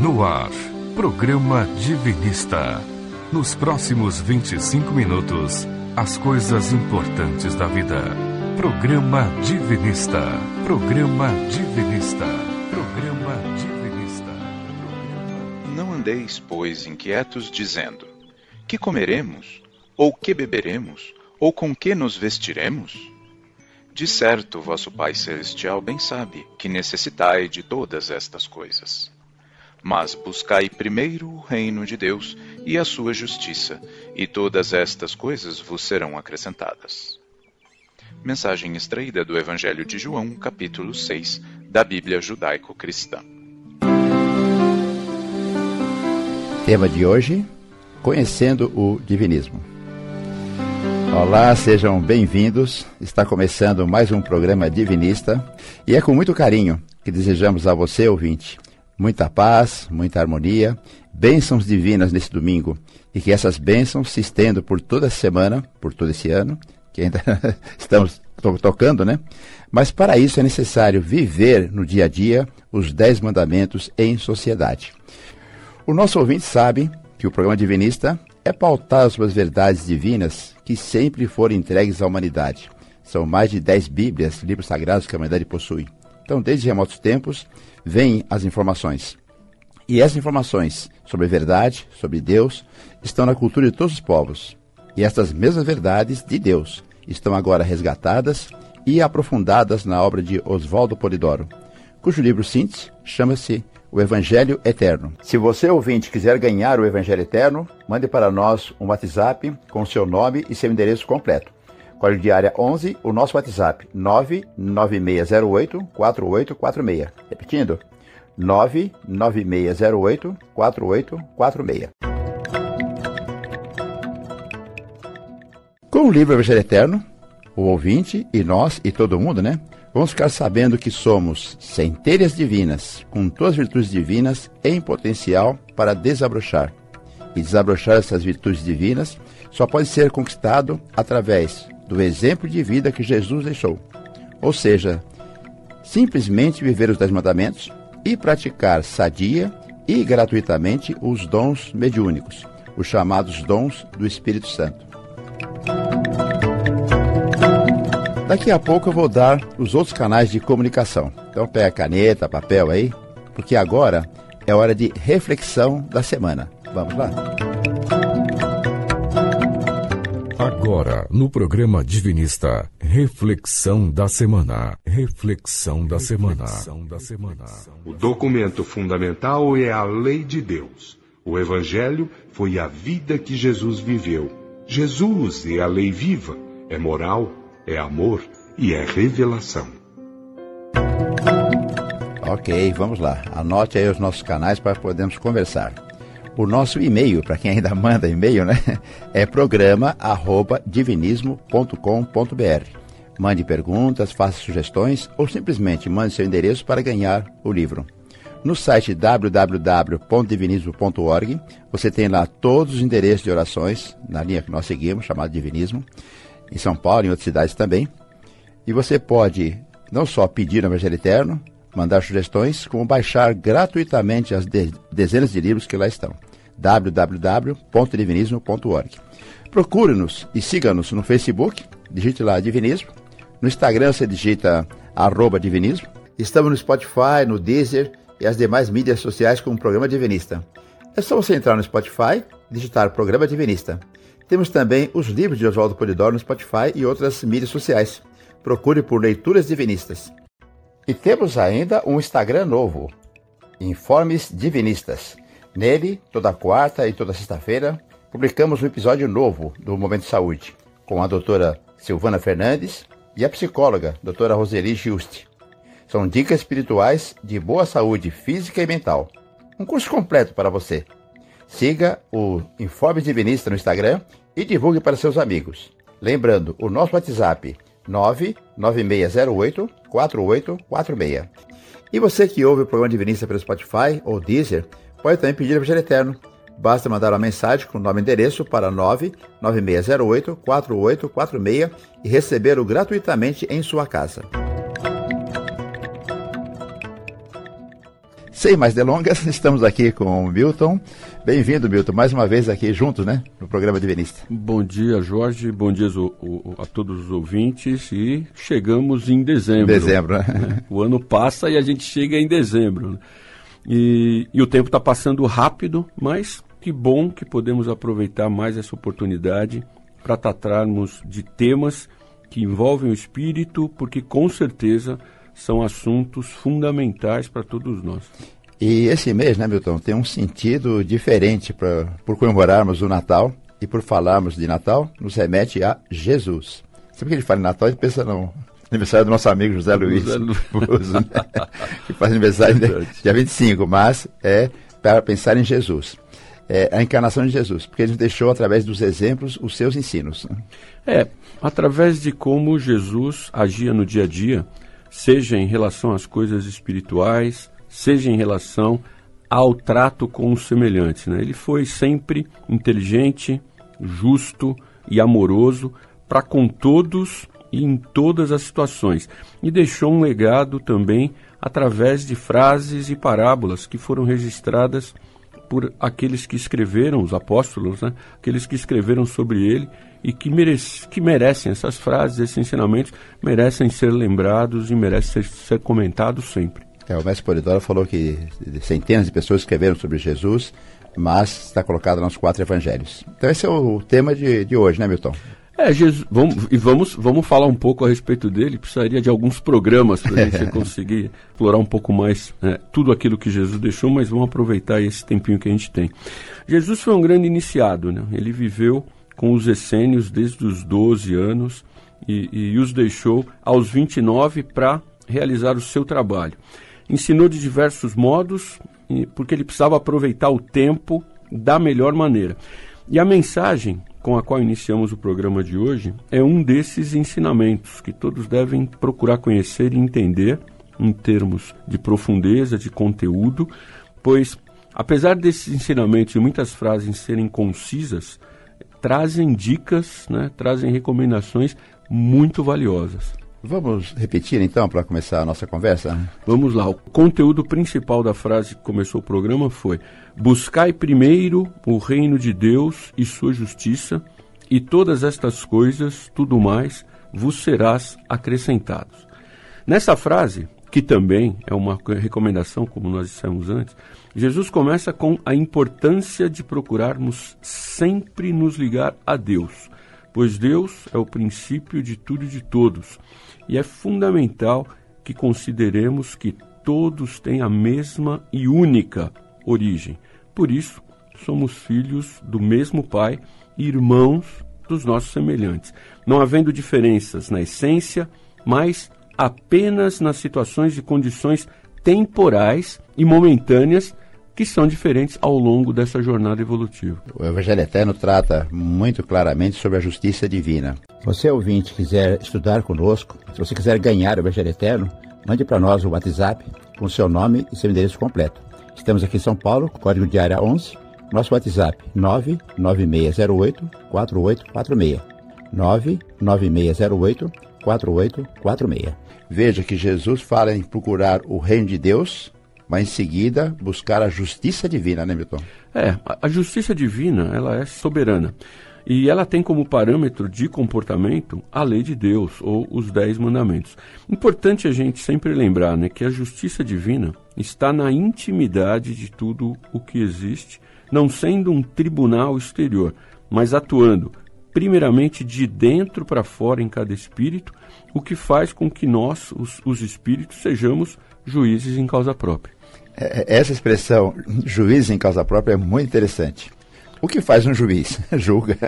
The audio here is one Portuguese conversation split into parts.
No ar, programa Divinista. Nos próximos 25 minutos, as coisas importantes da vida. Programa Divinista. Programa Divinista. Programa Divinista. Não andeis, pois, inquietos, dizendo: Que comeremos? Ou que beberemos? Ou com que nos vestiremos? De certo, vosso Pai Celestial bem sabe que necessitai de todas estas coisas. Mas buscai primeiro o reino de Deus e a sua justiça, e todas estas coisas vos serão acrescentadas. Mensagem extraída do Evangelho de João, capítulo 6, da Bíblia Judaico-Cristã. Tema de hoje: Conhecendo o Divinismo. Olá, sejam bem-vindos. Está começando mais um programa Divinista e é com muito carinho que desejamos a você, ouvinte, muita paz, muita harmonia, bênçãos divinas nesse domingo e que essas bênçãos se estendam por toda a semana, por todo esse ano, que ainda estamos to tocando, né? Mas para isso é necessário viver no dia a dia os dez mandamentos em sociedade. O nosso ouvinte sabe que o programa Divinista é pautado sobre as verdades divinas que sempre foram entregues à humanidade. São mais de dez Bíblias, livros sagrados que a humanidade possui. Então, desde remotos tempos, vêm as informações. E essas informações sobre verdade, sobre Deus, estão na cultura de todos os povos. E estas mesmas verdades de Deus estão agora resgatadas e aprofundadas na obra de Oswaldo Polidoro, cujo livro síntese chama-se O Evangelho Eterno. Se você, ouvinte, quiser ganhar o Evangelho Eterno, mande para nós um WhatsApp com seu nome e seu endereço completo. Código de área 11, o nosso WhatsApp 99608-4846. Repetindo, 99608-4846. Com o livro Evangelho Eterno, o ouvinte e nós e todo mundo, né? Vamos ficar sabendo que somos centelhas divinas, com todas as virtudes divinas em potencial para desabrochar. E desabrochar essas virtudes divinas só pode ser conquistado através do exemplo de vida que Jesus deixou. Ou seja, simplesmente viver os Dez Mandamentos e praticar sadia e gratuitamente os dons mediúnicos, os chamados dons do Espírito Santo. Daqui a pouco eu vou dar os outros canais de comunicação. Então pega caneta, papel aí, porque agora é hora de reflexão da semana. Vamos lá? Agora, no programa Divinista, reflexão da semana. Reflexão da semana. O documento fundamental é a lei de Deus. O Evangelho foi a vida que Jesus viveu. Jesus é a lei viva, é moral, é amor e é revelação. Ok, vamos lá. Anote aí os nossos canais para podermos conversar. O nosso e-mail, para quem ainda manda e-mail, né? É programa@divinismo.com.br. Mande perguntas, faça sugestões ou simplesmente mande seu endereço para ganhar o livro. No site www.divinismo.org, você tem lá todos os endereços de orações, na linha que nós seguimos, chamada Divinismo, em São Paulo e em outras cidades também. E você pode não só pedir o Evangelho Eterno, mandar sugestões, como baixar gratuitamente as de dezenas de livros que lá estão www.divinismo.org. Procure-nos e siga-nos no Facebook, digite lá Divinismo. No Instagram você digita arroba Divinismo. Estamos no Spotify, no Deezer e as demais mídias sociais como Programa Divinista. É só você entrar no Spotify, digitar Programa Divinista. Temos também os livros de Oswaldo Polidoro no Spotify e outras mídias sociais. Procure por Leituras Divinistas. E temos ainda um Instagram novo, Informes Divinistas. Nele, toda quarta e toda sexta-feira, publicamos um episódio novo do Momento de Saúde, com a doutora Silvana Fernandes e a psicóloga, doutora Roseli Juste. São dicas espirituais de boa saúde física e mental. Um curso completo para você. Siga o Informe Divinista no Instagram e divulgue para seus amigos. Lembrando, o nosso WhatsApp 99608 4846. E você que ouve o programa Divinista pelo Spotify ou Deezer, pode também pedir o Evangelho Eterno. Basta mandar uma mensagem com nome e endereço para 99608 4846 e recebê-lo gratuitamente em sua casa. sem mais delongas, estamos aqui com o Milton. Bem-vindo, Milton, mais uma vez aqui juntos, né, no programa Divinista. Bom dia, Jorge, bom dia a todos os ouvintes e chegamos em dezembro. Dezembro, né? O ano passa e a gente chega em dezembro. Né? E, e o tempo está passando rápido, mas que bom que podemos aproveitar mais essa oportunidade para tratarmos de temas que envolvem o espírito, porque com certeza são assuntos fundamentais para todos nós. E esse mês, né, Milton, tem um sentido diferente pra, por comemorarmos o Natal e por falarmos de Natal, nos remete a Jesus. Sempre que gente fala em Natal, a gente pensa no aniversário do nosso amigo José Luiz Buzo, né? que faz aniversário é dia 25, mas é para pensar em Jesus. É a encarnação de Jesus, porque ele nos deixou, através dos exemplos, os seus ensinos. Né? É, através de como Jesus agia no dia a dia, seja em relação às coisas espirituais, seja em relação ao trato com os semelhantes. Né? Ele foi sempre inteligente, justo e amoroso para com todos e em todas as situações. E deixou um legado também através de frases e parábolas que foram registradas por aqueles que escreveram, os apóstolos, né? aqueles que escreveram sobre ele e que, merece, que merecem essas frases, esses ensinamentos, merecem ser lembrados e merecem ser, ser comentados sempre. É, o mestre Polidoro falou que centenas de pessoas escreveram sobre Jesus, mas está colocado nos quatro evangelhos. Então esse é o tema de, de hoje, né, Milton? É, Jesus, vamos, e vamos, vamos falar um pouco a respeito dele. Precisaria de alguns programas para a gente conseguir explorar um pouco mais é, tudo aquilo que Jesus deixou, mas vamos aproveitar esse tempinho que a gente tem. Jesus foi um grande iniciado, né? Ele viveu com os essênios desde os 12 anos e, e os deixou aos 29 para realizar o seu trabalho. Ensinou de diversos modos, porque ele precisava aproveitar o tempo da melhor maneira. E a mensagem com a qual iniciamos o programa de hoje é um desses ensinamentos que todos devem procurar conhecer e entender em termos de profundeza, de conteúdo, pois apesar desses ensinamentos e muitas frases serem concisas, trazem dicas, né, trazem recomendações muito valiosas. Vamos repetir então para começar a nossa conversa? Vamos lá. O conteúdo principal da frase que começou o programa foi: Buscai primeiro o reino de Deus e sua justiça, e todas estas coisas, tudo mais, vos serás acrescentados. Nessa frase, que também é uma recomendação, como nós dissemos antes, Jesus começa com a importância de procurarmos sempre nos ligar a Deus, pois Deus é o princípio de tudo e de todos, e é fundamental que consideremos que todos têm a mesma e única origem. Por isso, somos filhos do mesmo Pai e irmãos dos nossos semelhantes, não havendo diferenças na essência, mas apenas nas situações e condições temporais e momentâneas que são diferentes ao longo dessa jornada evolutiva. O Evangelho Eterno trata muito claramente sobre a justiça divina. Você, ouvinte, quiser estudar conosco, se você quiser ganhar o Evangelho Eterno, mande para nós o WhatsApp com seu nome e seu endereço completo. Estamos aqui em São Paulo, código de área 11, nosso WhatsApp 99608 4846. 99608 4846. Veja que Jesus fala em procurar o reino de Deus mas em seguida buscar a justiça divina, né, Milton? É, a justiça divina, ela é soberana. E ela tem como parâmetro de comportamento a lei de Deus, ou os dez mandamentos. Importante a gente sempre lembrar né, que a justiça divina está na intimidade de tudo o que existe, não sendo um tribunal exterior, mas atuando primeiramente de dentro para fora em cada espírito, o que faz com que nós, os, os espíritos, sejamos juízes em causa própria. É, é, essa expressão, juiz em causa própria, é muito interessante. O que faz um juiz? julga.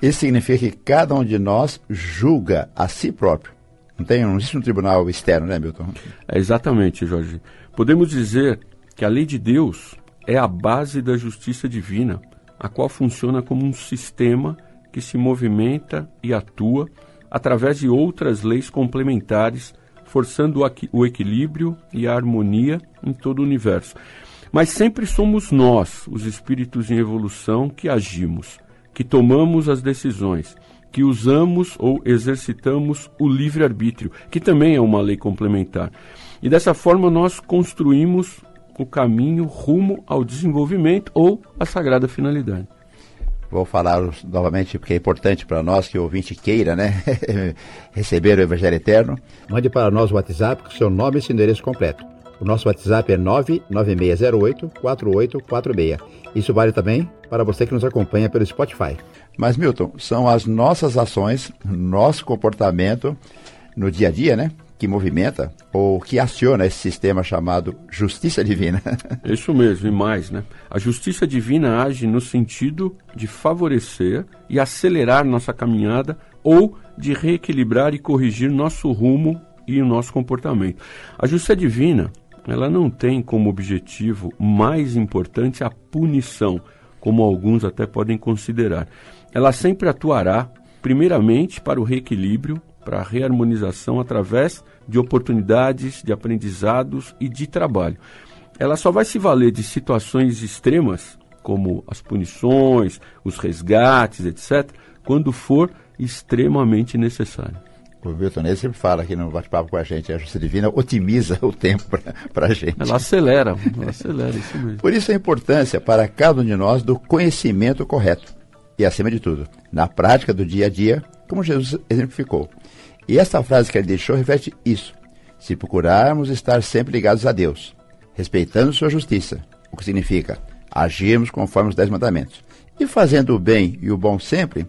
Isso significa que cada um de nós julga a si próprio. Não tem não existe um tribunal externo, né, Milton? É exatamente, Jorge. Podemos dizer que a lei de Deus é a base da justiça divina, a qual funciona como um sistema que se movimenta e atua através de outras leis complementares forçando o equilíbrio e a harmonia em todo o universo. Mas sempre somos nós, os espíritos em evolução, que agimos, que tomamos as decisões, que usamos ou exercitamos o livre-arbítrio, que também é uma lei complementar. E dessa forma nós construímos o caminho rumo ao desenvolvimento ou à sagrada finalidade. Vou falar novamente porque é importante para nós que o ouvinte queira, né, receber o Evangelho Eterno. Mande para nós o WhatsApp com seu nome e seu endereço completo. O nosso WhatsApp é 99608-4846. Isso vale também para você que nos acompanha pelo Spotify. Mas, Milton, são as nossas ações, nosso comportamento no dia a dia, né? Que movimenta ou que aciona esse sistema chamado justiça divina. Isso mesmo, e mais, né? A justiça divina age no sentido de favorecer e acelerar nossa caminhada ou de reequilibrar e corrigir nosso rumo e o nosso comportamento. A justiça divina ela não tem como objetivo mais importante a punição, como alguns até podem considerar. Ela sempre atuará, primeiramente, para o reequilíbrio, para a reharmonização através de oportunidades, de aprendizados e de trabalho. Ela só vai se valer de situações extremas, como as punições, os resgates, etc., quando for extremamente necessário. O Milton Ney sempre fala aqui no bate-papo com a gente, a justiça divina otimiza o tempo para a gente. Ela acelera, ela acelera, isso mesmo. Por isso a importância para cada um de nós do conhecimento correto. E acima de tudo, na prática do dia a dia, como Jesus exemplificou. E essa frase que ele deixou reflete isso. Se procurarmos estar sempre ligados a Deus, respeitando sua justiça, o que significa agirmos conforme os dez mandamentos, e fazendo o bem e o bom sempre,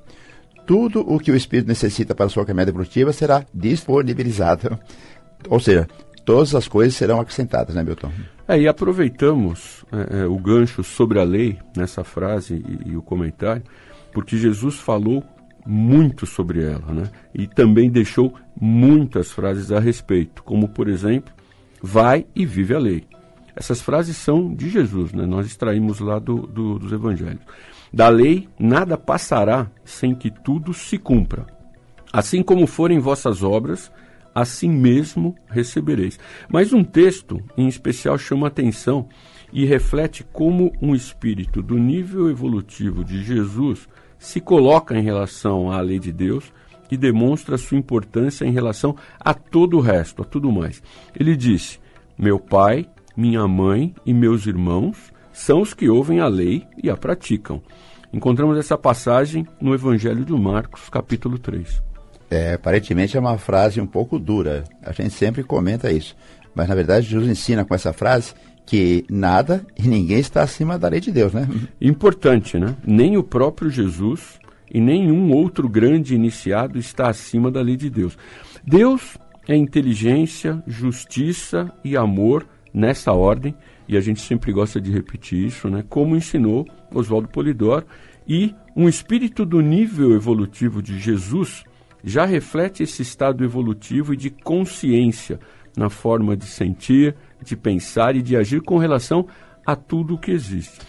tudo o que o espírito necessita para sua caminhada evolutiva será disponibilizado. Ou seja, todas as coisas serão acrescentadas, né, Milton? É, e aproveitamos é, é, o gancho sobre a lei nessa frase e, e, o comentário, porque Jesus falou muito sobre ela, né? E também deixou muitas frases a respeito, como por exemplo, vai e vive a lei. Essas frases são de Jesus, né? Nós extraímos lá do, do, dos evangelhos. Da lei nada passará sem que tudo se cumpra. Assim como forem vossas obras, assim mesmo recebereis. Mas um texto em especial chama atenção e reflete como um espírito do nível evolutivo de Jesus se coloca em relação à lei de Deus e demonstra sua importância em relação a todo o resto, a tudo mais. Ele disse: Meu pai, minha mãe e meus irmãos são os que ouvem a lei e a praticam. Encontramos essa passagem no Evangelho de Marcos, capítulo 3. É, aparentemente é uma frase um pouco dura. A gente sempre comenta isso. Mas na verdade Jesus ensina com essa frase que nada e ninguém está acima da lei de Deus, né? Importante, né? Nem o próprio Jesus e nenhum outro grande iniciado está acima da lei de Deus. Deus é inteligência, justiça e amor nessa ordem e a gente sempre gosta de repetir isso, né? como ensinou Oswaldo Polidoro, e um espírito do nível evolutivo de Jesus já reflete esse estado evolutivo e de consciência na forma de sentir, de pensar e de agir com relação a tudo o que existe.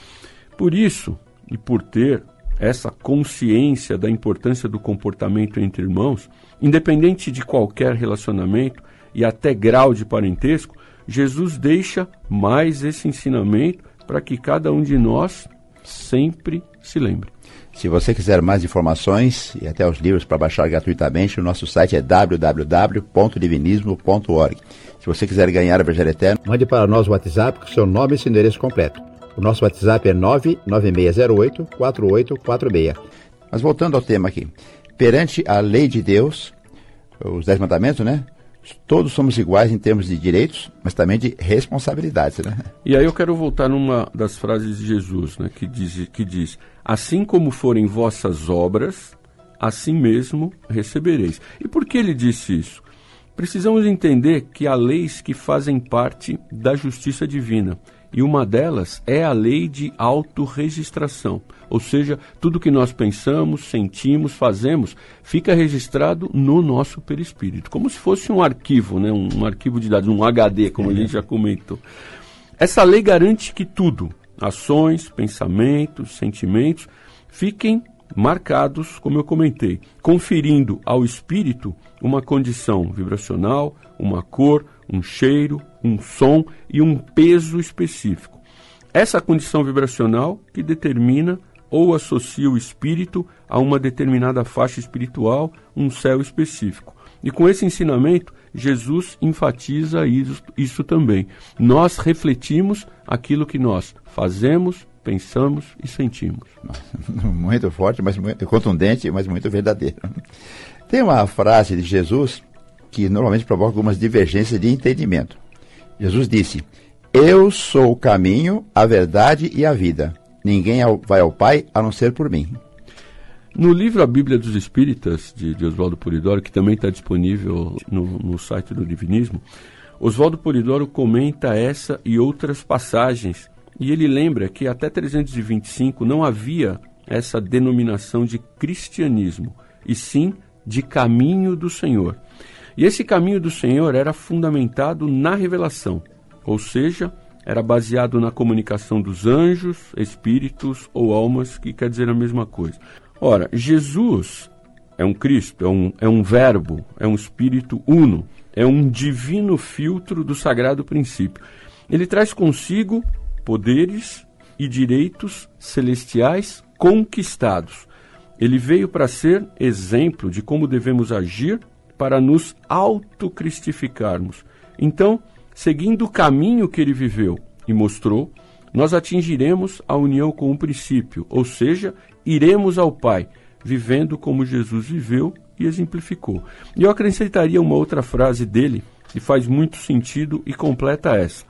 Por isso, e por ter essa consciência da importância do comportamento entre irmãos, independente de qualquer relacionamento e até grau de parentesco, Jesus deixa mais esse ensinamento para que cada um de nós sempre se lembre. Se você quiser mais informações e até os livros para baixar gratuitamente, o nosso site é www.divinismo.org. Se você quiser ganhar a Evangelho Eterno, mande para nós o WhatsApp com seu nome e seu endereço completo. O nosso WhatsApp é 99608-4846. Mas voltando ao tema aqui. Perante a lei de Deus, os Dez Mandamentos, né? todos somos iguais em termos de direitos, mas também de responsabilidades, né? E aí eu quero voltar numa das frases de Jesus, né, que diz, que diz: assim como forem vossas obras, assim mesmo recebereis. E por que ele disse isso? Precisamos entender que há leis que fazem parte da justiça divina e uma delas é a lei de autorregistração, ou seja, tudo que nós pensamos, sentimos, fazemos, fica registrado no nosso perispírito, como se fosse um arquivo, né? um, um arquivo de dados, um HD, como a gente já comentou. Essa lei garante que tudo, ações, pensamentos, sentimentos, fiquem marcados, como eu comentei, conferindo ao espírito uma condição vibracional, uma cor, um cheiro, um som e um peso específico. Essa condição vibracional que determina ou associa o espírito a uma determinada faixa espiritual, um céu específico. E com esse ensinamento Jesus enfatiza isso, isso também. Nós refletimos aquilo que nós fazemos, pensamos e sentimos. Muito forte, mas muito contundente, mas muito verdadeiro. Tem uma frase de Jesus que normalmente provoca algumas divergências de entendimento. Jesus disse: Eu sou o caminho, a verdade e a vida. Ninguém vai ao Pai a não ser por mim. No livro A Bíblia dos Espíritas, de, de Oswaldo Polidoro, que também está disponível no, no site do Divinismo, Oswaldo Polidoro comenta essa e outras passagens. E ele lembra que até 325 não havia essa denominação de cristianismo, e sim de caminho do Senhor. E esse caminho do Senhor era fundamentado na revelação, ou seja, era baseado na comunicação dos anjos, espíritos ou almas, que quer dizer a mesma coisa. Ora, Jesus é um Cristo, é um, é um Verbo, é um Espírito uno, é um divino filtro do sagrado princípio. Ele traz consigo poderes e direitos celestiais conquistados. Ele veio para ser exemplo de como devemos agir para nos autocristificarmos. Então, seguindo o caminho que ele viveu e mostrou, nós atingiremos a união com o princípio, ou seja, iremos ao Pai, vivendo como Jesus viveu e exemplificou. E eu acrescentaria uma outra frase dele, que faz muito sentido e completa essa: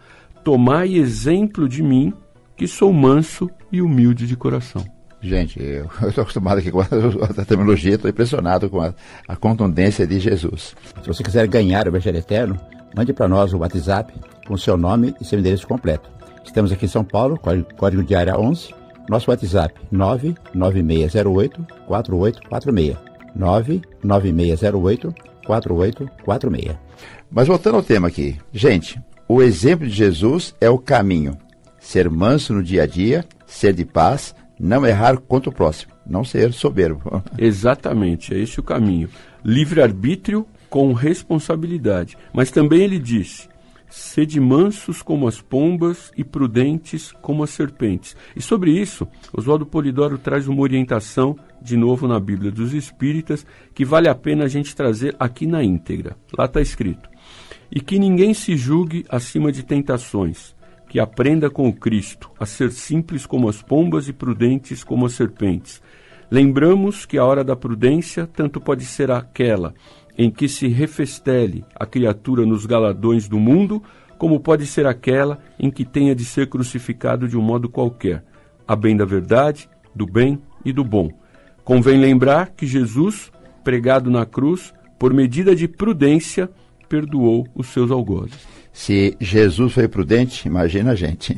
Tomai exemplo de mim, que sou manso e humilde de coração. Gente, eu estou acostumado aqui com a, terminologia, estou impressionado com a, a, contundência de Jesus. Se você quiser ganhar o Evangelho Eterno, mande para nós o WhatsApp com seu nome e seu endereço completo. Estamos aqui em São Paulo, código, código de área 11, nosso WhatsApp 99608 4846. 99608 4846. Mas voltando ao tema aqui, gente, o exemplo de Jesus é o caminho. Ser manso no dia a dia, ser de paz, não errar contra o próximo, não ser soberbo. Exatamente, é esse o caminho. Livre-arbítrio com responsabilidade. Mas também ele disse: sede mansos como as pombas e prudentes como as serpentes. E sobre isso, Oswaldo Polidoro traz uma orientação, de novo na Bíblia dos Espíritas, que vale a pena a gente trazer aqui na íntegra. Lá está escrito: E que ninguém se julgue acima de tentações que aprenda com o Cristo a ser simples como as pombas e prudentes como as serpentes. Lembramos que a hora da prudência tanto pode ser aquela em que se refestele a criatura nos galadões do mundo, como pode ser aquela em que tenha de ser crucificado de um modo qualquer, a bem da verdade, do bem e do bom. Convém lembrar que Jesus, pregado na cruz, por medida de prudência, perdoou os seus algozes. Se Jesus foi prudente, imagina a gente.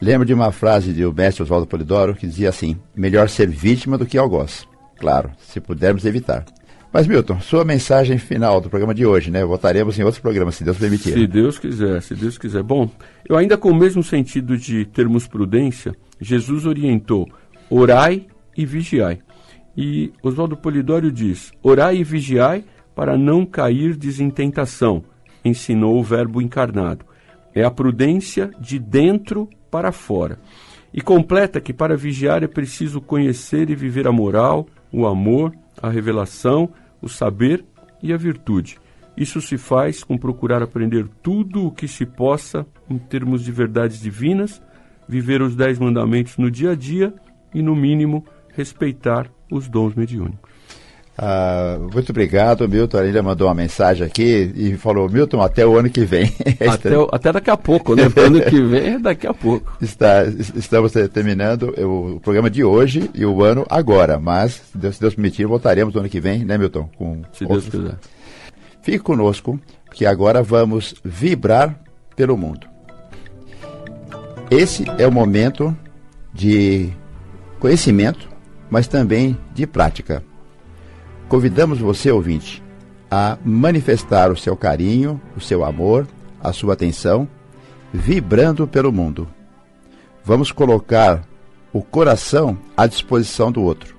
Lembro de uma frase do mestre Oswaldo Polidoro que dizia assim: melhor ser vítima do que algoz. Claro, se pudermos evitar. Mas, Milton, sua mensagem final do programa de hoje, né? Voltaremos em outros programas, se Deus permitir. Se Deus quiser, se Deus quiser. Bom, eu ainda com o mesmo sentido de termos prudência, Jesus orientou: orai e vigiai. E Oswaldo Polidoro diz: orai e vigiai para não cair em tentação ensinou o Verbo encarnado. É a prudência de dentro para fora. E completa que para vigiar é preciso conhecer e viver a moral, o amor, a revelação, o saber e a virtude. Isso se faz com procurar aprender tudo o que se possa em termos de verdades divinas, viver os dez mandamentos no dia a dia e, no mínimo, respeitar os dons mediúnicos. Ah, muito obrigado, Milton. Ele mandou uma mensagem aqui e falou: Milton, até o ano que vem. até, até, daqui a pouco, né? ano que vem é daqui a pouco. Está, estamos terminando o, programa de hoje e o ano agora, mas, se Deus, se Deus permitir, voltaremos no ano que vem, né, Milton? Com se outros... Deus quiser. Fique conosco, que agora vamos vibrar pelo mundo. Esse é o momento de conhecimento, mas também de prática. Convidamos você, ouvinte, a manifestar o seu carinho, o seu amor, a sua atenção, vibrando pelo mundo. Vamos colocar o coração à disposição do outro.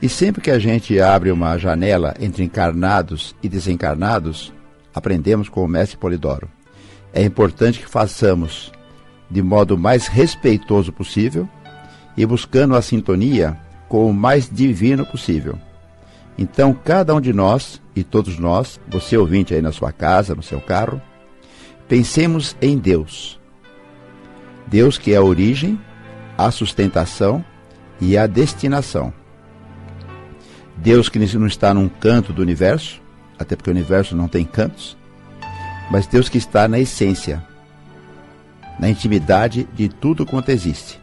E sempre que a gente abre uma janela entre encarnados e desencarnados, aprendemos com o mestre Polidoro. É importante que façamos de modo mais respeitoso possível e buscando a sintonia com o mais divino possível Então, cada um de nós e todos nós, você ouvinte aí na sua casa, no seu carro, pensemos em Deus. Deus que é a origem, a sustentação e a destinação. Deus que não está num canto do universo, até porque o universo não tem cantos, mas Deus que está na essência, na intimidade de tudo quanto existe.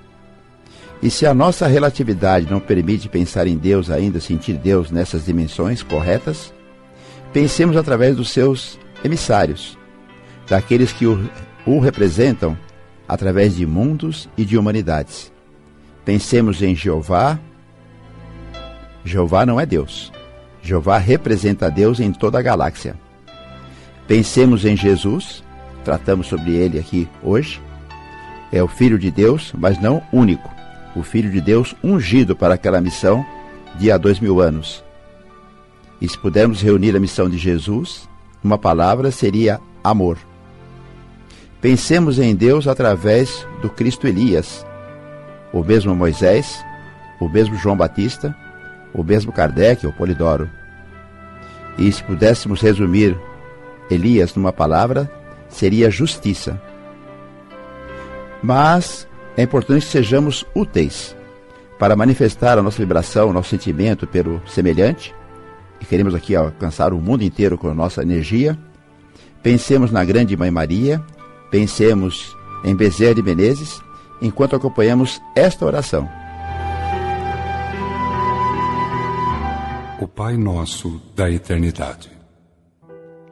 E se a nossa relatividade não permite pensar em Deus ainda, sentir Deus nessas dimensões corretas, pensemos através dos seus emissários, daqueles que o, o representam através de mundos e de humanidades. Pensemos em Jeová. Jeová não é Deus. Jeová representa Deus em toda a galáxia. Pensemos em Jesus, tratamos sobre ele aqui hoje. É o Filho de Deus, mas não único o Filho de Deus ungido para aquela missão de há dois mil anos. E se pudermos reunir a missão de Jesus, uma palavra seria amor. Pensemos em Deus através do Cristo Elias, o mesmo Moisés, o mesmo João Batista, o mesmo Kardec ou Polidoro. E se pudéssemos resumir Elias numa palavra, seria justiça. Mas é importante que sejamos úteis para manifestar a nossa vibração, o nosso sentimento pelo semelhante, e queremos aqui alcançar o mundo inteiro com a nossa energia. Pensemos na grande Mãe Maria, pensemos em Bezerra de Menezes, enquanto acompanhamos esta oração. O Pai Nosso da Eternidade.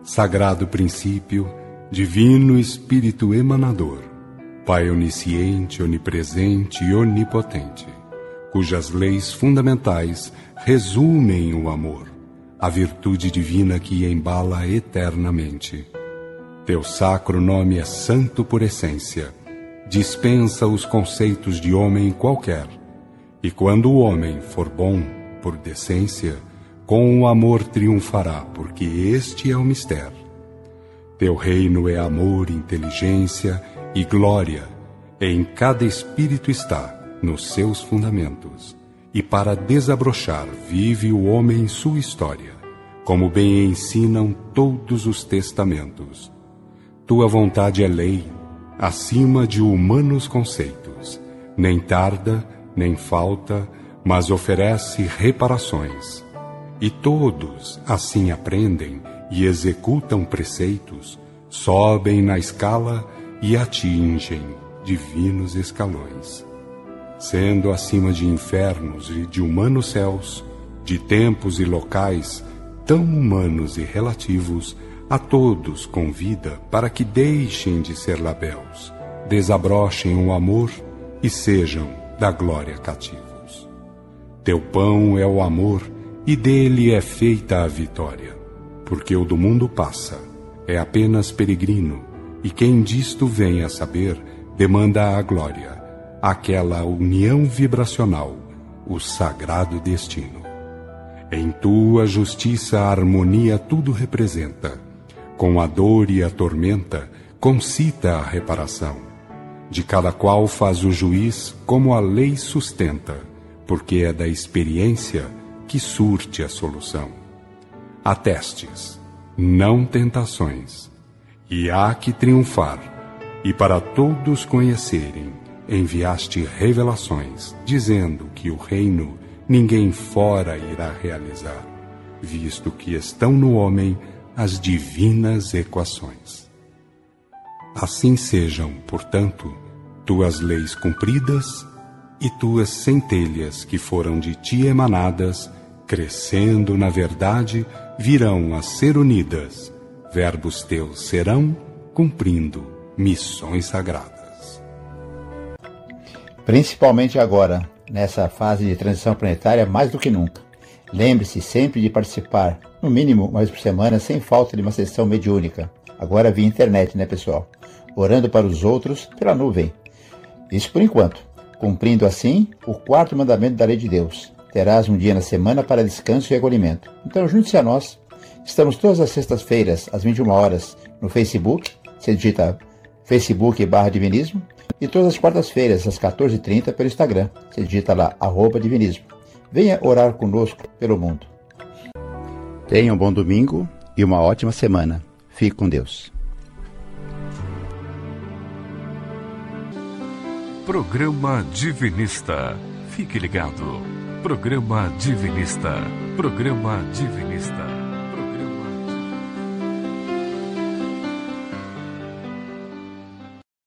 Sagrado princípio, divino Espírito emanador Pai onisciente, onipresente e onipotente, cujas leis fundamentais resumem o amor, a virtude divina que embala eternamente. Teu sacro nome é santo por essência, dispensa os conceitos de homem qualquer, e quando o homem for bom por decência, com o amor triunfará, porque este é o mistério. Teu reino é amor, inteligência e glória em cada espírito está nos seus fundamentos, e para desabrochar vive o homem sua história, como bem ensinam todos os testamentos. Tua vontade é lei, acima de humanos conceitos, nem tarda, nem falta, mas oferece reparações. E todos assim aprendem e executam preceitos, sobem na escala e atingem divinos escalões. Sendo acima de infernos e de humanos céus, de tempos e locais tão humanos e relativos, a todos convida para que deixem de ser labéus, desabrochem o amor e sejam da glória cativos. Teu pão é o amor e dele é feita a vitória, porque o do mundo passa, é apenas peregrino e quem disto vem a saber, demanda a glória, aquela união vibracional, o sagrado destino. Em tua justiça a harmonia tudo representa, com a dor e a tormenta concita a reparação. De cada qual faz o juiz como a lei sustenta, porque é da experiência que surte a solução. Atestes, não tentações e há que triunfar. E para todos conhecerem, enviaste revelações, dizendo que o reino ninguém fora irá realizar, visto que estão no homem as divinas equações. Assim sejam, portanto, tuas leis cumpridas e tuas centelhas que foram de ti emanadas, crescendo na verdade, virão a ser unidas verbos teus serão cumprindo missões sagradas. Principalmente agora, nessa fase de transição planetária, mais do que nunca. Lembre-se sempre de participar, no mínimo uma vez por semana, sem falta de uma sessão mediúnica. Agora via internet, né, pessoal? Orando para os outros pela nuvem. Isso por enquanto. Cumprindo assim o quarto mandamento da lei de Deus. Terás um dia na semana para descanso e acolhimento. Então junte-se a nós Estamos todas as sextas-feiras, às 21 horas, no Facebook, você digita Facebook barra Divinismo, e todas as quartas-feiras, às 14h30, pelo Instagram, você digita lá, arroba Divinismo. Venha orar conosco pelo mundo. Tenha um bom domingo e uma ótima semana. Fique com Deus. Programa Divinista. Fique ligado. Programa Divinista. Programa Divinista.